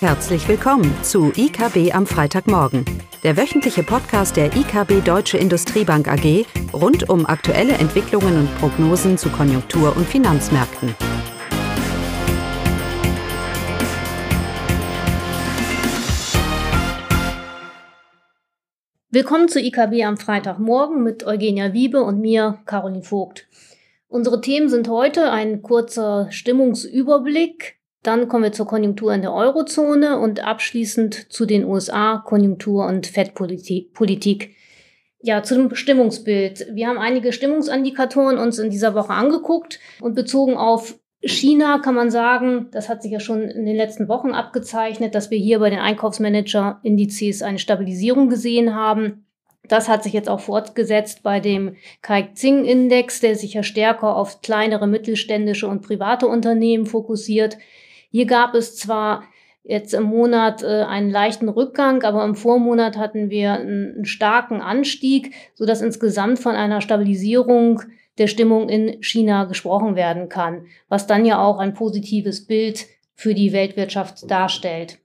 Herzlich willkommen zu IKB am Freitagmorgen, der wöchentliche Podcast der IKB Deutsche Industriebank AG rund um aktuelle Entwicklungen und Prognosen zu Konjunktur- und Finanzmärkten. Willkommen zu IKB am Freitagmorgen mit Eugenia Wiebe und mir, Caroline Vogt. Unsere Themen sind heute ein kurzer Stimmungsüberblick, dann kommen wir zur Konjunktur in der Eurozone und abschließend zu den USA, Konjunktur und Fettpolitik. Ja, zu dem Stimmungsbild. Wir haben einige Stimmungsindikatoren uns in dieser Woche angeguckt und bezogen auf China kann man sagen, das hat sich ja schon in den letzten Wochen abgezeichnet, dass wir hier bei den Einkaufsmanager-Indizes eine Stabilisierung gesehen haben. Das hat sich jetzt auch fortgesetzt bei dem Kaixing-Index, der sich ja stärker auf kleinere mittelständische und private Unternehmen fokussiert. Hier gab es zwar jetzt im Monat äh, einen leichten Rückgang, aber im Vormonat hatten wir einen, einen starken Anstieg, so dass insgesamt von einer Stabilisierung der Stimmung in China gesprochen werden kann, was dann ja auch ein positives Bild für die Weltwirtschaft darstellt.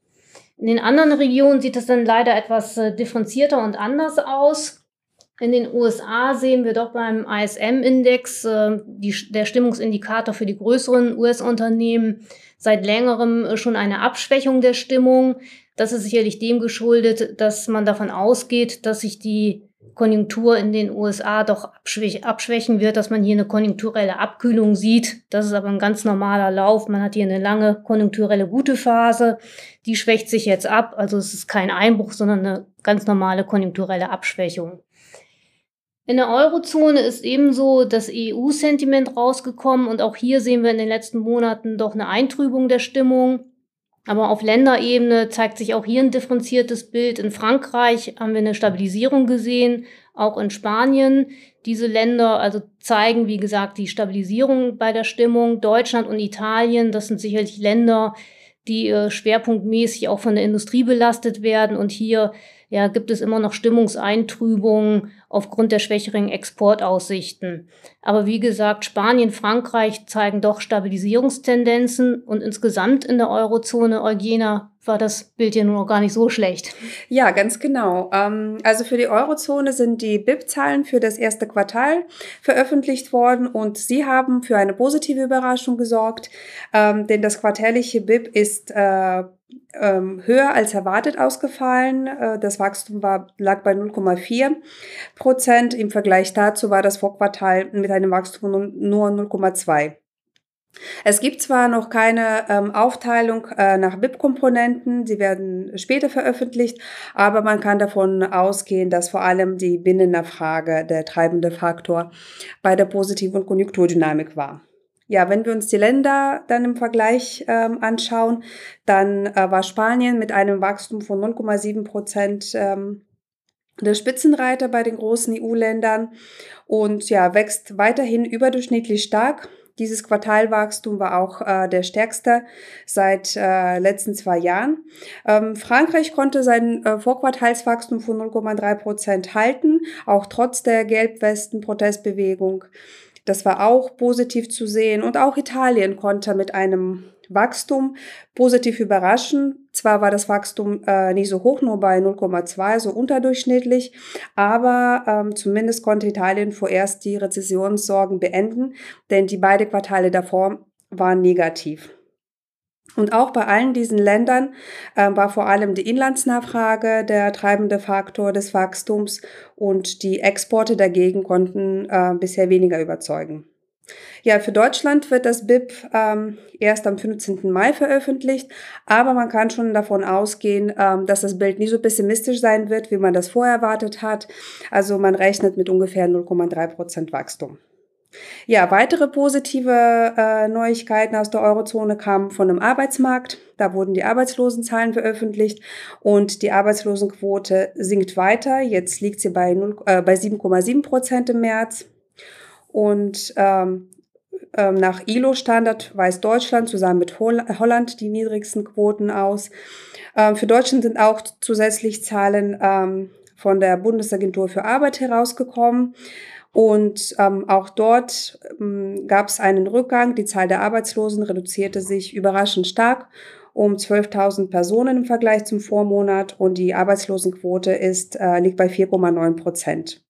In den anderen Regionen sieht es dann leider etwas äh, differenzierter und anders aus. In den USA sehen wir doch beim ISM-Index, äh, der Stimmungsindikator für die größeren US-Unternehmen, seit längerem äh, schon eine Abschwächung der Stimmung. Das ist sicherlich dem geschuldet, dass man davon ausgeht, dass sich die Konjunktur in den USA doch abschwächen wird, dass man hier eine konjunkturelle Abkühlung sieht. Das ist aber ein ganz normaler Lauf. Man hat hier eine lange konjunkturelle gute Phase. Die schwächt sich jetzt ab. Also es ist kein Einbruch, sondern eine ganz normale konjunkturelle Abschwächung. In der Eurozone ist ebenso das EU-Sentiment rausgekommen und auch hier sehen wir in den letzten Monaten doch eine Eintrübung der Stimmung. Aber auf Länderebene zeigt sich auch hier ein differenziertes Bild. In Frankreich haben wir eine Stabilisierung gesehen, auch in Spanien. Diese Länder also zeigen, wie gesagt, die Stabilisierung bei der Stimmung. Deutschland und Italien, das sind sicherlich Länder, die äh, schwerpunktmäßig auch von der Industrie belastet werden und hier ja, gibt es immer noch Stimmungseintrübungen aufgrund der schwächeren Exportaussichten. Aber wie gesagt, Spanien, Frankreich zeigen doch Stabilisierungstendenzen und insgesamt in der Eurozone, Eugena, war das Bild ja nur noch gar nicht so schlecht. Ja, ganz genau. Ähm, also für die Eurozone sind die BIP-Zahlen für das erste Quartal veröffentlicht worden und sie haben für eine positive Überraschung gesorgt, ähm, denn das quartärliche BIP ist äh, ähm, höher als erwartet ausgefallen. Äh, das Wachstum war, lag bei 0,4 Prozent. Im Vergleich dazu war das Vorquartal mit einem Wachstum nur 0,2. Es gibt zwar noch keine ähm, Aufteilung äh, nach BIP-Komponenten, sie werden später veröffentlicht, aber man kann davon ausgehen, dass vor allem die Binnennachfrage der treibende Faktor bei der positiven Konjunkturdynamik war. Ja, wenn wir uns die Länder dann im Vergleich ähm, anschauen, dann äh, war Spanien mit einem Wachstum von 0,7 Prozent ähm, der Spitzenreiter bei den großen EU-Ländern und ja, wächst weiterhin überdurchschnittlich stark. Dieses Quartalwachstum war auch äh, der stärkste seit äh, letzten zwei Jahren. Ähm, Frankreich konnte sein äh, Vorquartalswachstum von 0,3 Prozent halten, auch trotz der Gelbwesten-Protestbewegung. Das war auch positiv zu sehen. Und auch Italien konnte mit einem Wachstum positiv überraschen. Zwar war das Wachstum äh, nicht so hoch, nur bei 0,2, so unterdurchschnittlich, aber ähm, zumindest konnte Italien vorerst die Rezessionssorgen beenden, denn die beiden Quartale davor waren negativ. Und auch bei allen diesen Ländern äh, war vor allem die Inlandsnachfrage der treibende Faktor des Wachstums und die Exporte dagegen konnten äh, bisher weniger überzeugen. Ja, für Deutschland wird das BIP ähm, erst am 15. Mai veröffentlicht, aber man kann schon davon ausgehen, ähm, dass das Bild nicht so pessimistisch sein wird, wie man das vorher erwartet hat. Also man rechnet mit ungefähr 0,3 Prozent Wachstum. Ja, weitere positive äh, Neuigkeiten aus der Eurozone kamen von dem Arbeitsmarkt. Da wurden die Arbeitslosenzahlen veröffentlicht und die Arbeitslosenquote sinkt weiter. Jetzt liegt sie bei, äh, bei 7,7 Prozent im März. Und ähm, ähm, nach ILO-Standard weist Deutschland zusammen mit Holland die niedrigsten Quoten aus. Ähm, für Deutschland sind auch zusätzlich Zahlen ähm, von der Bundesagentur für Arbeit herausgekommen. Und auch dort gab es einen Rückgang. Die Zahl der Arbeitslosen reduzierte sich überraschend stark um 12.000 Personen im Vergleich zum Vormonat und die Arbeitslosenquote ist, äh, liegt bei 4,9 Prozent.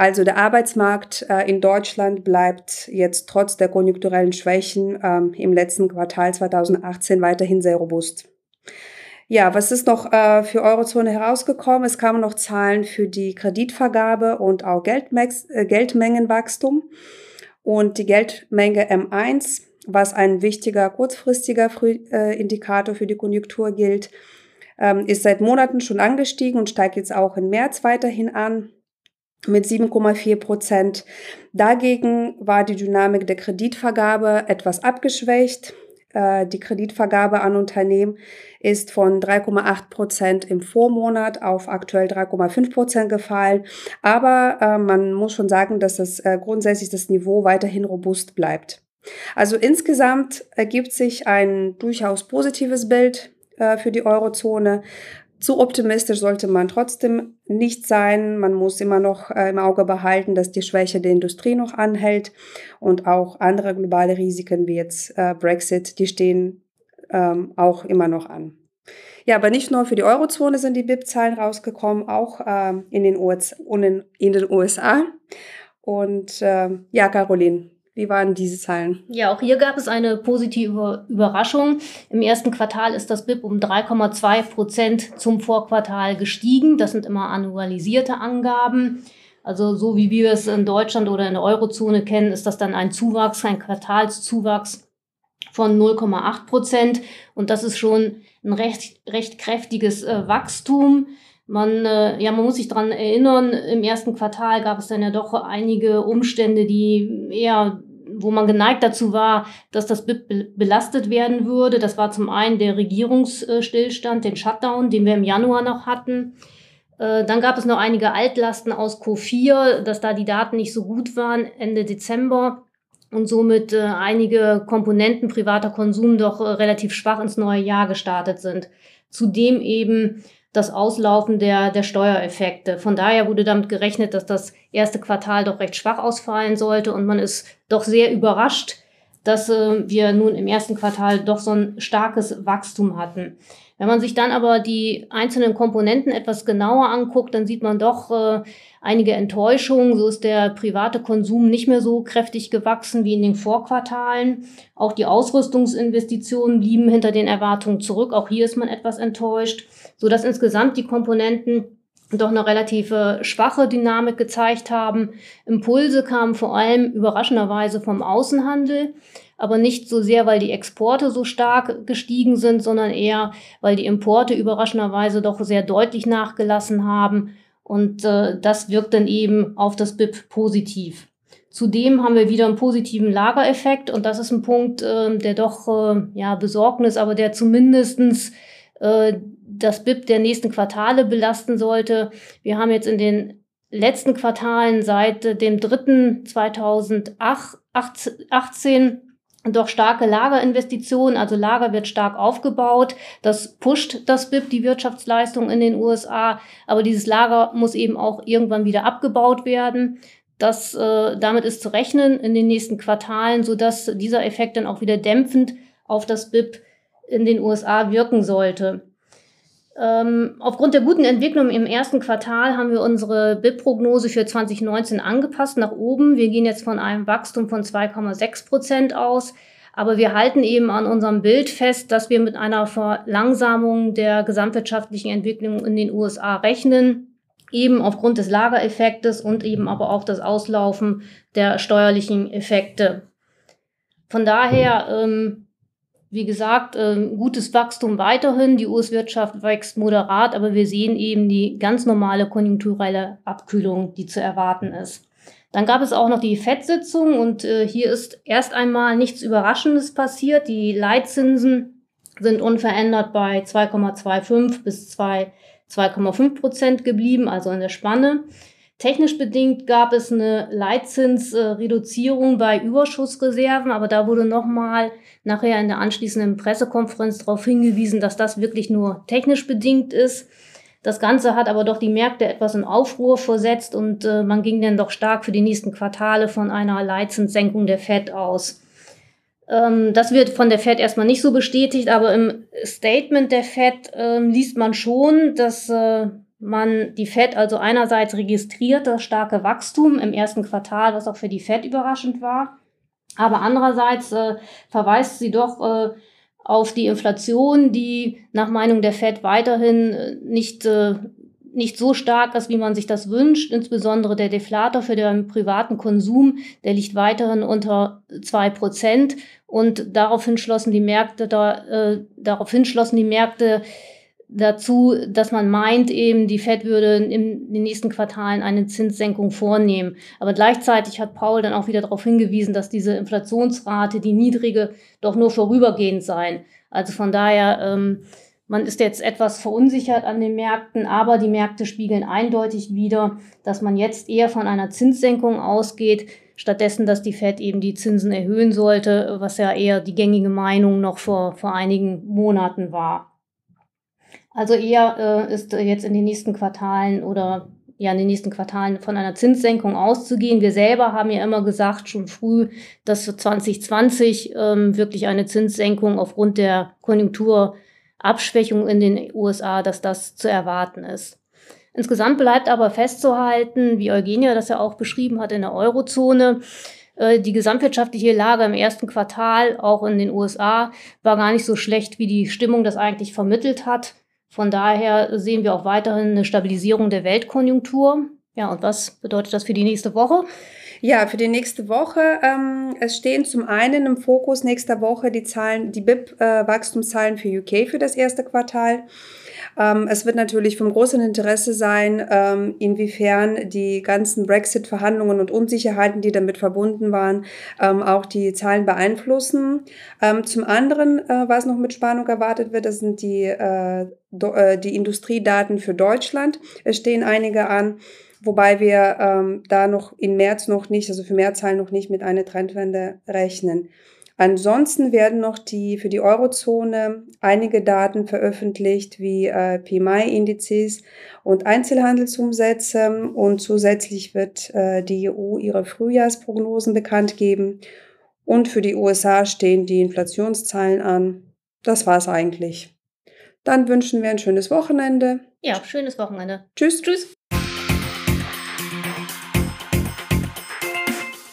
Also der Arbeitsmarkt äh, in Deutschland bleibt jetzt trotz der konjunkturellen Schwächen ähm, im letzten Quartal 2018 weiterhin sehr robust. Ja, was ist noch äh, für Eurozone herausgekommen? Es kamen noch Zahlen für die Kreditvergabe und auch Geldmex äh, Geldmengenwachstum. Und die Geldmenge M1, was ein wichtiger kurzfristiger Früh äh, Indikator für die Konjunktur gilt, ähm, ist seit Monaten schon angestiegen und steigt jetzt auch im März weiterhin an mit 7,4 Prozent. Dagegen war die Dynamik der Kreditvergabe etwas abgeschwächt. Äh, die Kreditvergabe an Unternehmen ist von 3,8 Prozent im Vormonat auf aktuell 3,5 Prozent gefallen. Aber äh, man muss schon sagen, dass das äh, grundsätzlich das Niveau weiterhin robust bleibt. Also insgesamt ergibt sich ein durchaus positives Bild äh, für die Eurozone. Zu optimistisch sollte man trotzdem nicht sein. Man muss immer noch äh, im Auge behalten, dass die Schwäche der Industrie noch anhält und auch andere globale Risiken wie jetzt äh, Brexit, die stehen ähm, auch immer noch an. Ja, aber nicht nur für die Eurozone sind die BIP-Zahlen rausgekommen, auch ähm, in, den in, in den USA. Und ähm, ja, Caroline, wie waren diese Zahlen? Ja, auch hier gab es eine positive Überraschung. Im ersten Quartal ist das BIP um 3,2 Prozent zum Vorquartal gestiegen. Das sind immer annualisierte Angaben. Also so wie wir es in Deutschland oder in der Eurozone kennen, ist das dann ein Zuwachs, ein Quartalszuwachs von 0,8 Prozent. Und das ist schon ein recht, recht kräftiges äh, Wachstum. Man, äh, ja, man muss sich dran erinnern, im ersten Quartal gab es dann ja doch einige Umstände, die eher wo man geneigt dazu war, dass das BIP belastet werden würde. Das war zum einen der Regierungsstillstand, den Shutdown, den wir im Januar noch hatten. Äh, dann gab es noch einige Altlasten aus Q4, dass da die Daten nicht so gut waren Ende Dezember und somit äh, einige Komponenten privater Konsum doch äh, relativ schwach ins neue Jahr gestartet sind. Zudem eben das Auslaufen der, der Steuereffekte. Von daher wurde damit gerechnet, dass das erste Quartal doch recht schwach ausfallen sollte und man ist doch sehr überrascht, dass äh, wir nun im ersten Quartal doch so ein starkes Wachstum hatten. Wenn man sich dann aber die einzelnen Komponenten etwas genauer anguckt, dann sieht man doch äh, einige Enttäuschungen. So ist der private Konsum nicht mehr so kräftig gewachsen wie in den Vorquartalen. Auch die Ausrüstungsinvestitionen blieben hinter den Erwartungen zurück. Auch hier ist man etwas enttäuscht so dass insgesamt die Komponenten doch eine relative schwache Dynamik gezeigt haben. Impulse kamen vor allem überraschenderweise vom Außenhandel, aber nicht so sehr, weil die Exporte so stark gestiegen sind, sondern eher, weil die Importe überraschenderweise doch sehr deutlich nachgelassen haben. Und äh, das wirkt dann eben auf das BIP positiv. Zudem haben wir wieder einen positiven Lagereffekt und das ist ein Punkt, äh, der doch äh, ja Besorgnis, aber der zumindestens das BIP der nächsten Quartale belasten sollte. Wir haben jetzt in den letzten Quartalen seit dem dritten 2018 doch starke Lagerinvestitionen, also Lager wird stark aufgebaut. Das pusht das BIP, die Wirtschaftsleistung in den USA. Aber dieses Lager muss eben auch irgendwann wieder abgebaut werden. Das, äh, damit ist zu rechnen in den nächsten Quartalen, sodass dieser Effekt dann auch wieder dämpfend auf das BIP in den USA wirken sollte. Ähm, aufgrund der guten Entwicklung im ersten Quartal haben wir unsere BIP-Prognose für 2019 angepasst nach oben. Wir gehen jetzt von einem Wachstum von 2,6 Prozent aus. Aber wir halten eben an unserem Bild fest, dass wir mit einer Verlangsamung der gesamtwirtschaftlichen Entwicklung in den USA rechnen. Eben aufgrund des Lagereffektes und eben aber auch das Auslaufen der steuerlichen Effekte. Von daher ähm, wie gesagt, ähm, gutes Wachstum weiterhin. Die US-Wirtschaft wächst moderat, aber wir sehen eben die ganz normale konjunkturelle Abkühlung, die zu erwarten ist. Dann gab es auch noch die FED-Sitzung und äh, hier ist erst einmal nichts Überraschendes passiert. Die Leitzinsen sind unverändert bei 2,25 bis 2,5 Prozent geblieben, also in der Spanne. Technisch bedingt gab es eine Leitzinsreduzierung bei Überschussreserven, aber da wurde nochmal nachher in der anschließenden Pressekonferenz darauf hingewiesen, dass das wirklich nur technisch bedingt ist. Das Ganze hat aber doch die Märkte etwas in Aufruhr versetzt und äh, man ging dann doch stark für die nächsten Quartale von einer Leitzinssenkung der FED aus. Ähm, das wird von der Fed erstmal nicht so bestätigt, aber im Statement der Fed äh, liest man schon, dass äh, man die Fed also einerseits registriert das starke Wachstum im ersten Quartal, was auch für die Fed überraschend war, aber andererseits äh, verweist sie doch äh, auf die Inflation, die nach Meinung der Fed weiterhin äh, nicht äh, nicht so stark ist, wie man sich das wünscht. Insbesondere der Deflator für den privaten Konsum, der liegt weiterhin unter zwei Prozent. Und daraufhin schlossen die Märkte da, äh, daraufhin schlossen die Märkte dazu, dass man meint, eben die Fed würde in den nächsten Quartalen eine Zinssenkung vornehmen. Aber gleichzeitig hat Paul dann auch wieder darauf hingewiesen, dass diese Inflationsrate, die niedrige, doch nur vorübergehend sein. Also von daher ähm, man ist jetzt etwas verunsichert an den Märkten, aber die Märkte spiegeln eindeutig wider, dass man jetzt eher von einer Zinssenkung ausgeht, stattdessen, dass die Fed eben die Zinsen erhöhen sollte, was ja eher die gängige Meinung noch vor, vor einigen Monaten war. Also eher äh, ist jetzt in den nächsten Quartalen oder ja in den nächsten Quartalen von einer Zinssenkung auszugehen. Wir selber haben ja immer gesagt, schon früh, dass für 2020 ähm, wirklich eine Zinssenkung aufgrund der Konjunktur Abschwächung in den USA, dass das zu erwarten ist. Insgesamt bleibt aber festzuhalten, wie Eugenia das ja auch beschrieben hat in der Eurozone, äh, die gesamtwirtschaftliche Lage im ersten Quartal, auch in den USA, war gar nicht so schlecht, wie die Stimmung das eigentlich vermittelt hat. Von daher sehen wir auch weiterhin eine Stabilisierung der Weltkonjunktur. Ja, und was bedeutet das für die nächste Woche? Ja, für die nächste Woche. Ähm, es stehen zum einen im Fokus nächster Woche die Zahlen, die BIP-Wachstumszahlen äh, für UK für das erste Quartal. Ähm, es wird natürlich vom großen Interesse sein, ähm, inwiefern die ganzen Brexit-Verhandlungen und Unsicherheiten, die damit verbunden waren, ähm, auch die Zahlen beeinflussen. Ähm, zum anderen, äh, was noch mit Spannung erwartet wird, das sind die, äh, äh die Industriedaten für Deutschland. Es stehen einige an wobei wir ähm, da noch im März noch nicht, also für Mehrzahlen noch nicht mit einer Trendwende rechnen. Ansonsten werden noch die für die Eurozone einige Daten veröffentlicht, wie äh, PMI-Indizes und Einzelhandelsumsätze. Und zusätzlich wird äh, die EU ihre Frühjahrsprognosen bekannt geben. Und für die USA stehen die Inflationszahlen an. Das war's eigentlich. Dann wünschen wir ein schönes Wochenende. Ja, schönes Wochenende. Tschüss. Tschüss.